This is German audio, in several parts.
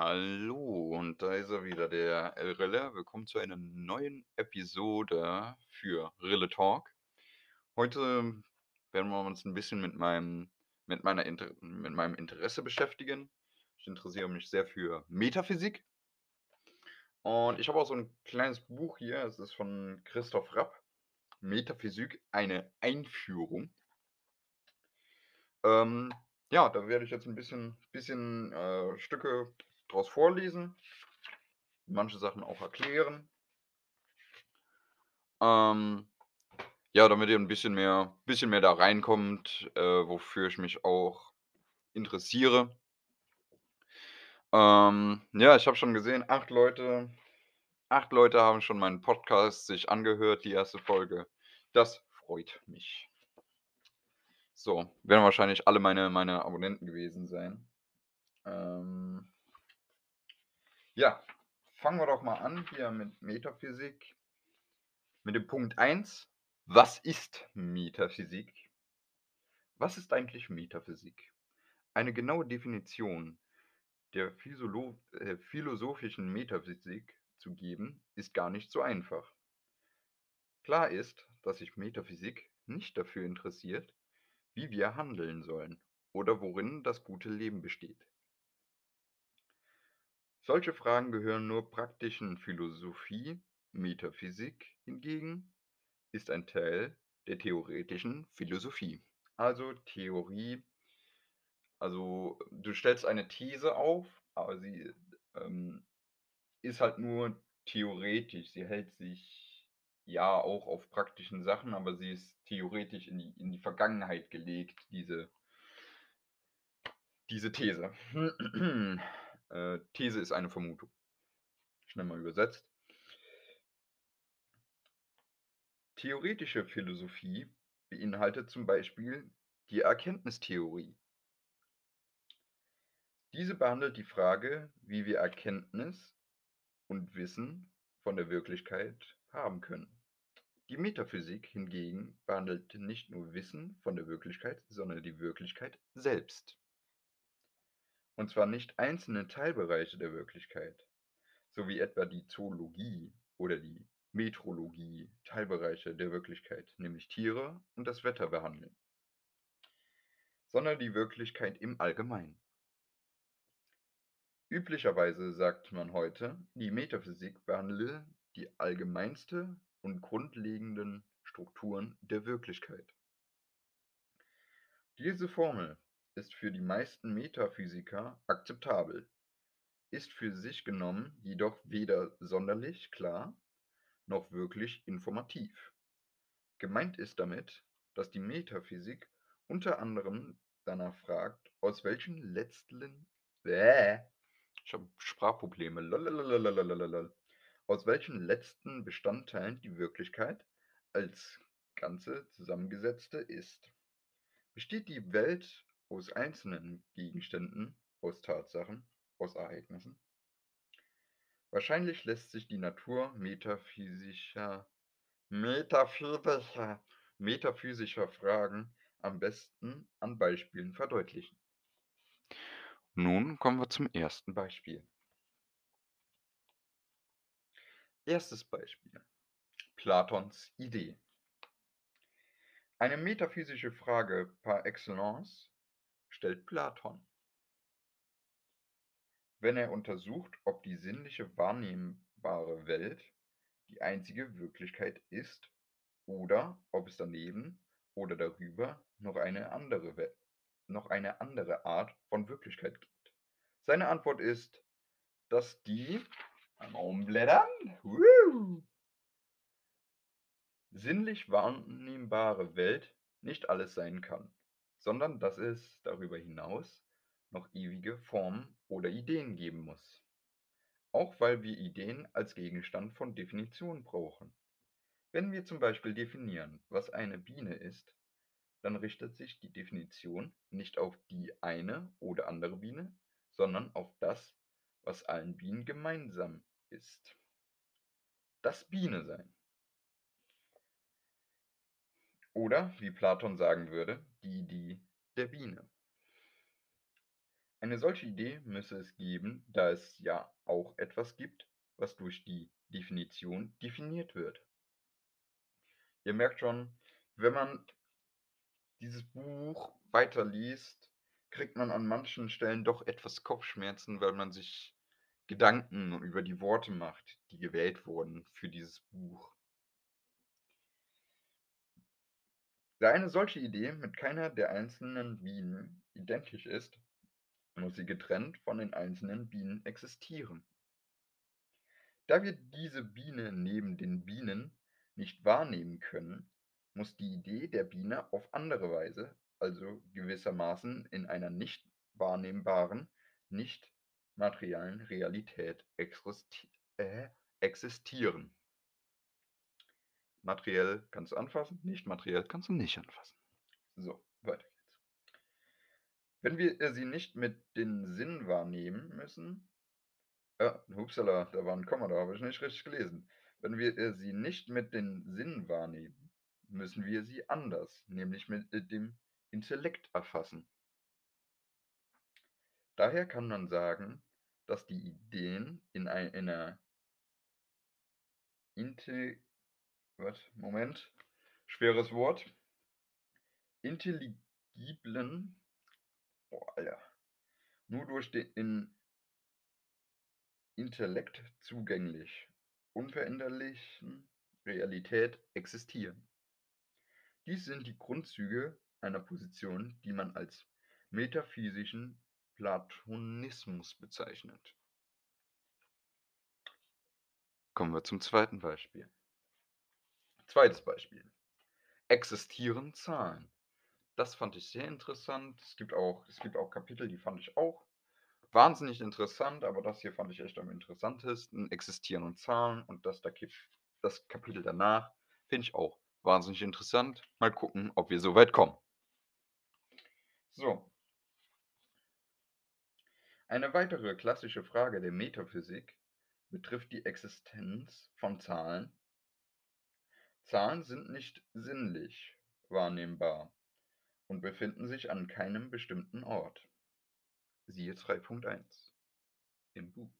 Hallo, und da ist er wieder, der El Rille. Willkommen zu einer neuen Episode für Rille Talk. Heute werden wir uns ein bisschen mit meinem, mit meiner Inter mit meinem Interesse beschäftigen. Ich interessiere mich sehr für Metaphysik. Und ich habe auch so ein kleines Buch hier, es ist von Christoph Rapp. Metaphysik, eine Einführung. Ähm, ja, da werde ich jetzt ein bisschen, bisschen äh, Stücke draus vorlesen, manche Sachen auch erklären. Ähm, ja, damit ihr ein bisschen mehr, bisschen mehr da reinkommt, äh, wofür ich mich auch interessiere. Ähm, ja, ich habe schon gesehen, acht Leute, acht Leute haben schon meinen Podcast sich angehört, die erste Folge. Das freut mich. So, werden wahrscheinlich alle meine, meine Abonnenten gewesen sein. Ähm, ja, fangen wir doch mal an hier mit Metaphysik. Mit dem Punkt 1. Was ist Metaphysik? Was ist eigentlich Metaphysik? Eine genaue Definition der äh, philosophischen Metaphysik zu geben, ist gar nicht so einfach. Klar ist, dass sich Metaphysik nicht dafür interessiert, wie wir handeln sollen oder worin das gute Leben besteht. Solche Fragen gehören nur praktischen Philosophie, Metaphysik hingegen ist ein Teil der theoretischen Philosophie. Also Theorie, also du stellst eine These auf, aber sie ähm, ist halt nur theoretisch. Sie hält sich ja auch auf praktischen Sachen, aber sie ist theoretisch in die, in die Vergangenheit gelegt, diese, diese These. Äh, These ist eine Vermutung. Schnell mal übersetzt. Theoretische Philosophie beinhaltet zum Beispiel die Erkenntnistheorie. Diese behandelt die Frage, wie wir Erkenntnis und Wissen von der Wirklichkeit haben können. Die Metaphysik hingegen behandelt nicht nur Wissen von der Wirklichkeit, sondern die Wirklichkeit selbst und zwar nicht einzelne Teilbereiche der Wirklichkeit, so wie etwa die Zoologie oder die Metrologie Teilbereiche der Wirklichkeit, nämlich Tiere und das Wetter behandeln, sondern die Wirklichkeit im Allgemeinen. Üblicherweise sagt man heute, die Metaphysik behandle die allgemeinste und grundlegenden Strukturen der Wirklichkeit. Diese Formel ist für die meisten Metaphysiker akzeptabel, ist für sich genommen jedoch weder sonderlich klar noch wirklich informativ. Gemeint ist damit, dass die Metaphysik unter anderem danach fragt, aus welchen letzten äh, ich habe Sprachprobleme. Lalalala, aus welchen letzten Bestandteilen die Wirklichkeit als Ganze zusammengesetzte ist. Besteht die Welt aus einzelnen Gegenständen, aus Tatsachen, aus Ereignissen. Wahrscheinlich lässt sich die Natur metaphysischer, metaphysischer, metaphysischer Fragen am besten an Beispielen verdeutlichen. Nun kommen wir zum ersten Beispiel. Erstes Beispiel. Platons Idee. Eine metaphysische Frage par excellence stellt Platon. Wenn er untersucht, ob die sinnliche wahrnehmbare Welt die einzige Wirklichkeit ist oder ob es daneben oder darüber noch eine andere, noch eine andere Art von Wirklichkeit gibt. Seine Antwort ist, dass die, umblättern, woo, sinnlich wahrnehmbare Welt nicht alles sein kann sondern dass es darüber hinaus noch ewige Formen oder Ideen geben muss. Auch weil wir Ideen als Gegenstand von Definition brauchen. Wenn wir zum Beispiel definieren, was eine Biene ist, dann richtet sich die Definition nicht auf die eine oder andere Biene, sondern auf das, was allen Bienen gemeinsam ist. Das Biene sein. Oder, wie Platon sagen würde, die Idee der Biene. Eine solche Idee müsse es geben, da es ja auch etwas gibt, was durch die Definition definiert wird. Ihr merkt schon, wenn man dieses Buch weiterliest, kriegt man an manchen Stellen doch etwas Kopfschmerzen, weil man sich Gedanken über die Worte macht, die gewählt wurden für dieses Buch. Da eine solche Idee mit keiner der einzelnen Bienen identisch ist, muss sie getrennt von den einzelnen Bienen existieren. Da wir diese Biene neben den Bienen nicht wahrnehmen können, muss die Idee der Biene auf andere Weise, also gewissermaßen in einer nicht wahrnehmbaren, nicht materiellen Realität äh, existieren. Materiell kannst du anfassen, nicht materiell kannst du nicht anfassen. So, weiter geht's. Wenn wir sie nicht mit den Sinn wahrnehmen müssen, ja, hupsala, da war ein Komma, da habe ich nicht richtig gelesen. Wenn wir sie nicht mit den Sinn wahrnehmen, müssen wir sie anders, nämlich mit dem Intellekt erfassen. Daher kann man sagen, dass die Ideen in einer Inte was, Moment, schweres Wort, intelligiblen, boah, Alter, nur durch den Intellekt zugänglich, unveränderlichen Realität existieren. Dies sind die Grundzüge einer Position, die man als metaphysischen Platonismus bezeichnet. Kommen wir zum zweiten Beispiel. Zweites Beispiel. Existieren Zahlen. Das fand ich sehr interessant. Es gibt auch, es gibt auch Kapitel, die fand ich auch wahnsinnig interessant, aber das hier fand ich echt am interessantesten. Existieren Zahlen und das, das Kapitel danach finde ich auch Wahnsinnig interessant. Mal gucken, ob wir so weit kommen. So. Eine weitere klassische Frage der Metaphysik betrifft die Existenz von Zahlen. Zahlen sind nicht sinnlich wahrnehmbar und befinden sich an keinem bestimmten Ort. Siehe 3.1 im Buch.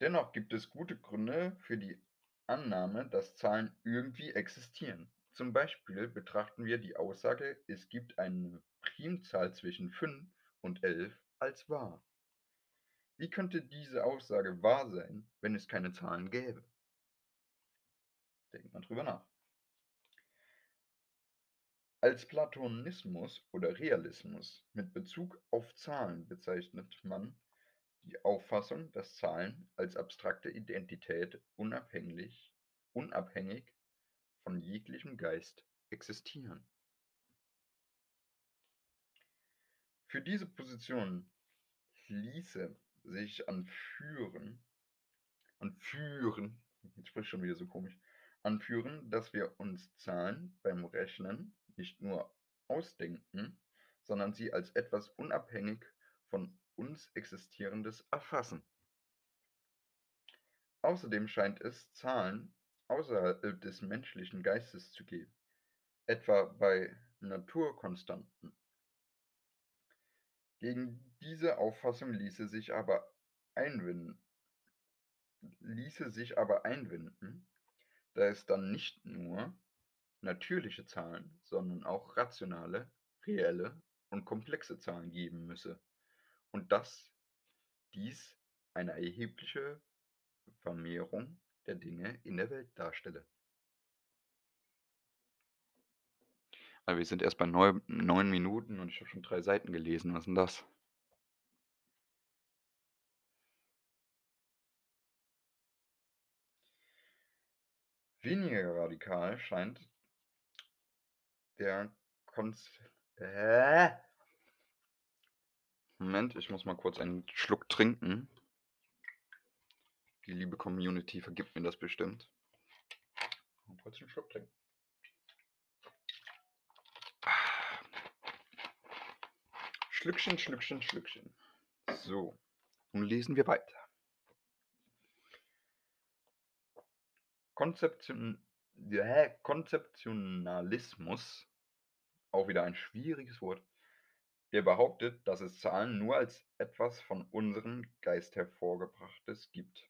Dennoch gibt es gute Gründe für die Annahme, dass Zahlen irgendwie existieren. Zum Beispiel betrachten wir die Aussage, es gibt eine Primzahl zwischen 5 und 11 als wahr. Wie könnte diese Aussage wahr sein, wenn es keine Zahlen gäbe? Denkt mal drüber nach. Als Platonismus oder Realismus mit Bezug auf Zahlen bezeichnet man die Auffassung, dass Zahlen als abstrakte Identität unabhängig, unabhängig von jeglichem Geist existieren. Für diese Position ließe sich anführen, anführen, jetzt spricht schon wieder so komisch, anführen, dass wir uns Zahlen beim Rechnen nicht nur ausdenken, sondern sie als etwas unabhängig von uns Existierendes erfassen. Außerdem scheint es Zahlen außerhalb des menschlichen Geistes zu geben, etwa bei Naturkonstanten. Gegen diese Auffassung ließe sich aber einwenden, ließe sich aber einwenden, da es dann nicht nur natürliche Zahlen, sondern auch rationale, reelle und komplexe Zahlen geben müsse und dass dies eine erhebliche Vermehrung der Dinge in der Welt darstelle. Aber wir sind erst bei neun, neun Minuten und ich habe schon drei Seiten gelesen. Was ist denn das? Weniger radikal scheint der Konz äh, Moment, ich muss mal kurz einen Schluck trinken. Die liebe Community vergibt mir das bestimmt. Mal kurz einen Schluck trinken. Schlückchen, Schlückchen, Schlückchen. So, nun lesen wir weiter. Konzeption, ja, Konzeptionalismus, auch wieder ein schwieriges Wort, der behauptet, dass es Zahlen nur als etwas von unserem Geist hervorgebrachtes gibt.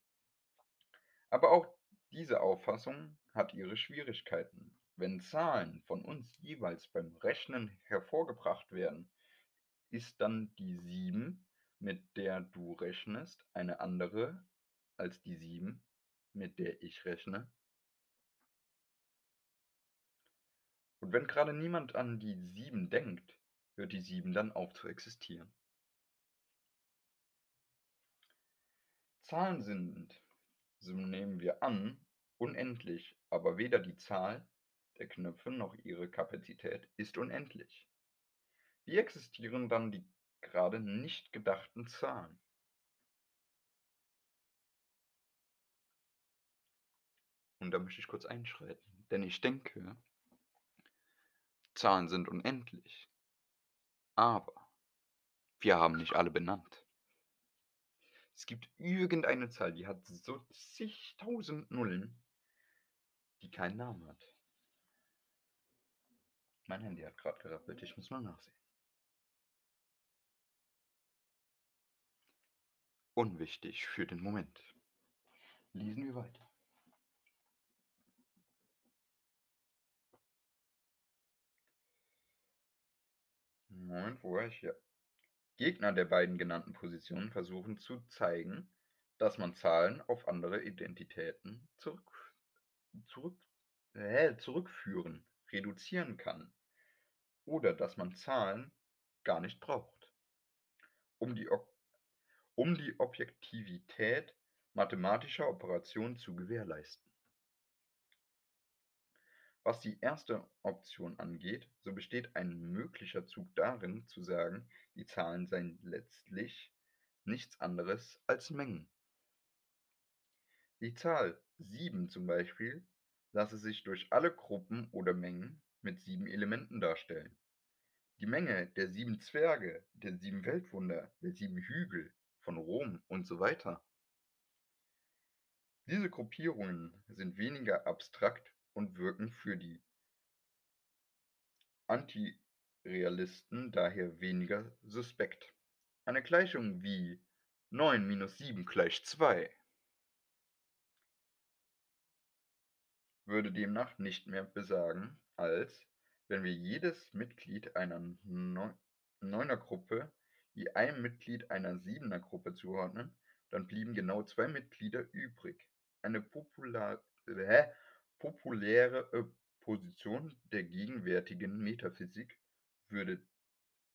Aber auch diese Auffassung hat ihre Schwierigkeiten. Wenn Zahlen von uns jeweils beim Rechnen hervorgebracht werden, ist dann die 7, mit der du rechnest, eine andere als die 7, mit der ich rechne? Und wenn gerade niemand an die 7 denkt, hört die 7 dann auf zu existieren. Zahlen sind, so nehmen wir an, unendlich, aber weder die Zahl der Knöpfe noch ihre Kapazität ist unendlich. Wie existieren dann die gerade nicht gedachten Zahlen? Und da möchte ich kurz einschreiten, denn ich denke, Zahlen sind unendlich. Aber wir haben nicht alle benannt. Es gibt irgendeine Zahl, die hat so zigtausend Nullen, die keinen Namen hat. Mein Handy hat gerade gerappelt, ich muss mal nachsehen. Unwichtig für den Moment. Lesen wir weiter. Moment, wo war ich hier? Gegner der beiden genannten Positionen versuchen zu zeigen, dass man Zahlen auf andere Identitäten zurück, zurück, äh, zurückführen, reduzieren kann oder dass man Zahlen gar nicht braucht, um die, um die Objektivität mathematischer Operationen zu gewährleisten. Was die erste Option angeht, so besteht ein möglicher Zug darin, zu sagen, die Zahlen seien letztlich nichts anderes als Mengen. Die Zahl 7 zum Beispiel lasse sich durch alle Gruppen oder Mengen mit sieben Elementen darstellen. Die Menge der sieben Zwerge, der sieben Weltwunder, der sieben Hügel von Rom und so weiter. Diese Gruppierungen sind weniger abstrakt und wirken für die Antirealisten daher weniger suspekt. Eine Gleichung wie 9 minus 7 gleich 2 würde demnach nicht mehr besagen, als wenn wir jedes Mitglied einer Neunergruppe je einem Mitglied einer Siebenergruppe zuordnen, dann blieben genau zwei Mitglieder übrig. Eine Popular populäre äh, Position der gegenwärtigen Metaphysik würde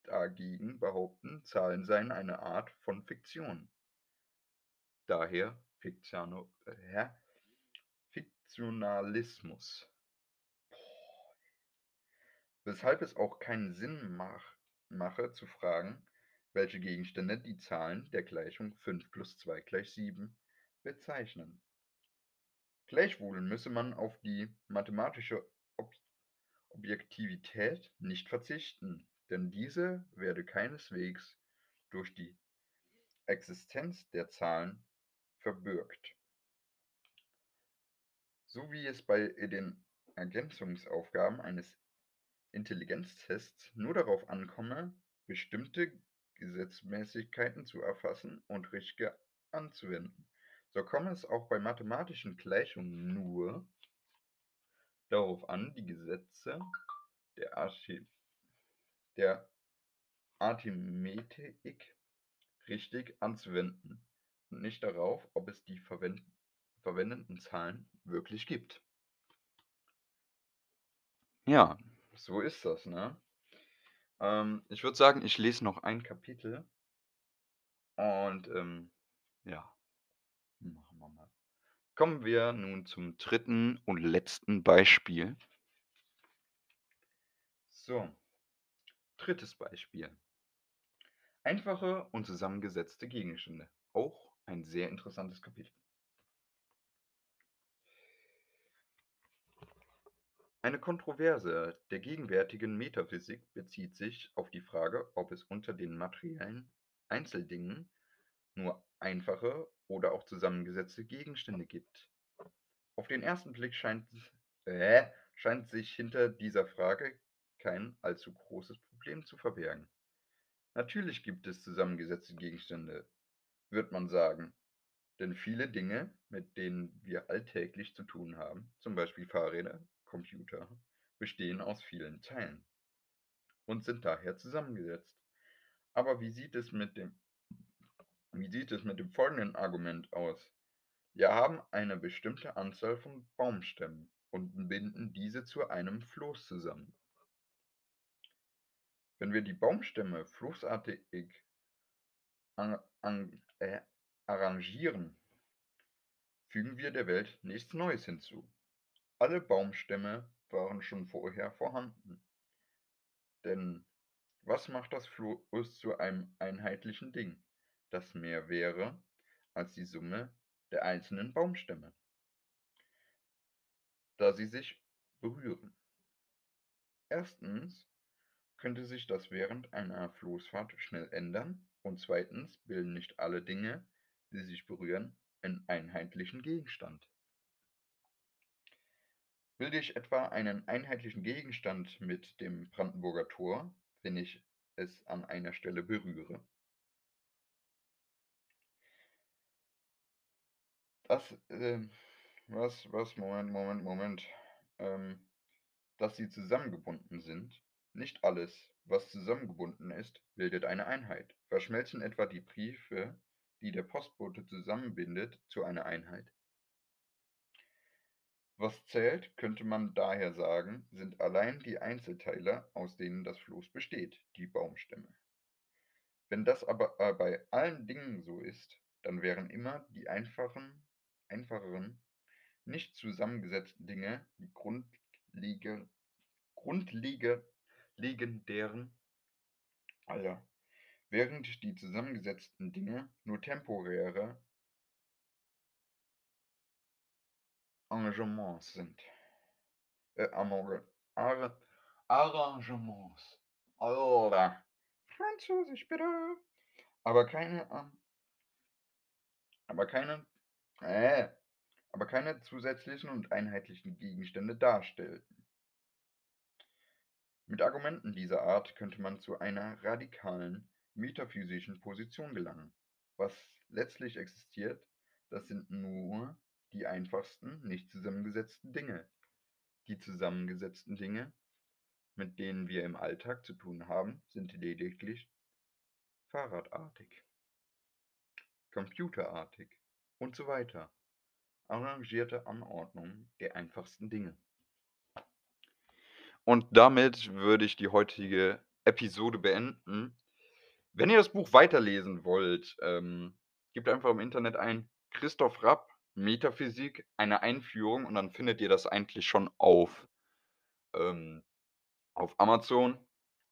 dagegen behaupten, Zahlen seien eine Art von Fiktion. Daher Fiktionalismus. Weshalb es auch keinen Sinn mach, mache zu fragen, welche Gegenstände die Zahlen der Gleichung 5 plus 2 gleich 7 bezeichnen. Gleichwohl müsse man auf die mathematische Ob Objektivität nicht verzichten, denn diese werde keineswegs durch die Existenz der Zahlen verbürgt. So wie es bei den Ergänzungsaufgaben eines Intelligenztests nur darauf ankomme, bestimmte Gesetzmäßigkeiten zu erfassen und richtig anzuwenden. So komme es auch bei mathematischen Gleichungen nur darauf an, die Gesetze der, Archi der Arithmetik richtig anzuwenden und nicht darauf, ob es die verwend verwendeten Zahlen wirklich gibt. Ja, so ist das, ne? Ähm, ich würde sagen, ich lese noch ein Kapitel und ähm, ja. Kommen wir nun zum dritten und letzten Beispiel. So, drittes Beispiel. Einfache und zusammengesetzte Gegenstände. Auch ein sehr interessantes Kapitel. Eine Kontroverse der gegenwärtigen Metaphysik bezieht sich auf die Frage, ob es unter den materiellen Einzeldingen nur einfache oder auch zusammengesetzte Gegenstände gibt. Auf den ersten Blick scheint, äh, scheint sich hinter dieser Frage kein allzu großes Problem zu verbergen. Natürlich gibt es zusammengesetzte Gegenstände, wird man sagen. Denn viele Dinge, mit denen wir alltäglich zu tun haben, zum Beispiel Fahrräder, Computer, bestehen aus vielen Teilen und sind daher zusammengesetzt. Aber wie sieht es mit dem, wie sieht es mit dem folgenden Argument aus? Wir haben eine bestimmte Anzahl von Baumstämmen und binden diese zu einem Floß zusammen. Wenn wir die Baumstämme floßartig an, an, äh, arrangieren, fügen wir der Welt nichts Neues hinzu. Alle Baumstämme waren schon vorher vorhanden. Denn was macht das Floß zu einem einheitlichen Ding, das mehr wäre als die Summe der einzelnen Baumstämme, da sie sich berühren? Erstens könnte sich das während einer Floßfahrt schnell ändern und zweitens bilden nicht alle Dinge, die sich berühren, einen einheitlichen Gegenstand. Bilde ich etwa einen einheitlichen Gegenstand mit dem Brandenburger Tor, wenn ich es an einer Stelle berühre? Das, äh, was, was, Moment, Moment, Moment, ähm, dass sie zusammengebunden sind, nicht alles, was zusammengebunden ist, bildet eine Einheit. Verschmelzen etwa die Briefe, die der Postbote zusammenbindet, zu einer Einheit? Was zählt, könnte man daher sagen, sind allein die Einzelteile, aus denen das Floß besteht, die Baumstämme. Wenn das aber äh, bei allen Dingen so ist, dann wären immer die einfachen, einfacheren, nicht zusammengesetzten Dinge die Grundliege, Grundliege, legendären Alter, während die zusammengesetzten Dinge nur temporäre Arrangements sind. Äh, Ar Arrangements. Alter. Französisch bitte. Aber keine, ähm, aber keine, äh, aber keine zusätzlichen und einheitlichen Gegenstände darstellten. Mit Argumenten dieser Art könnte man zu einer radikalen metaphysischen Position gelangen. Was letztlich existiert, das sind nur die einfachsten, nicht zusammengesetzten Dinge. Die zusammengesetzten Dinge, mit denen wir im Alltag zu tun haben, sind lediglich fahrradartig, computerartig und so weiter. Arrangierte Anordnung der einfachsten Dinge. Und damit würde ich die heutige Episode beenden. Wenn ihr das Buch weiterlesen wollt, ähm, gebt einfach im Internet ein Christoph Rapp, Metaphysik, eine Einführung und dann findet ihr das eigentlich schon auf, ähm, auf Amazon.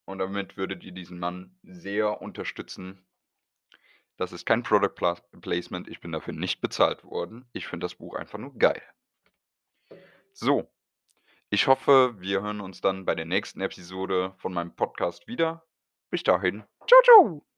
Und damit würdet ihr diesen Mann sehr unterstützen. Das ist kein Product Placement, ich bin dafür nicht bezahlt worden. Ich finde das Buch einfach nur geil. So, ich hoffe, wir hören uns dann bei der nächsten Episode von meinem Podcast wieder. Bis dahin. Ciao, ciao.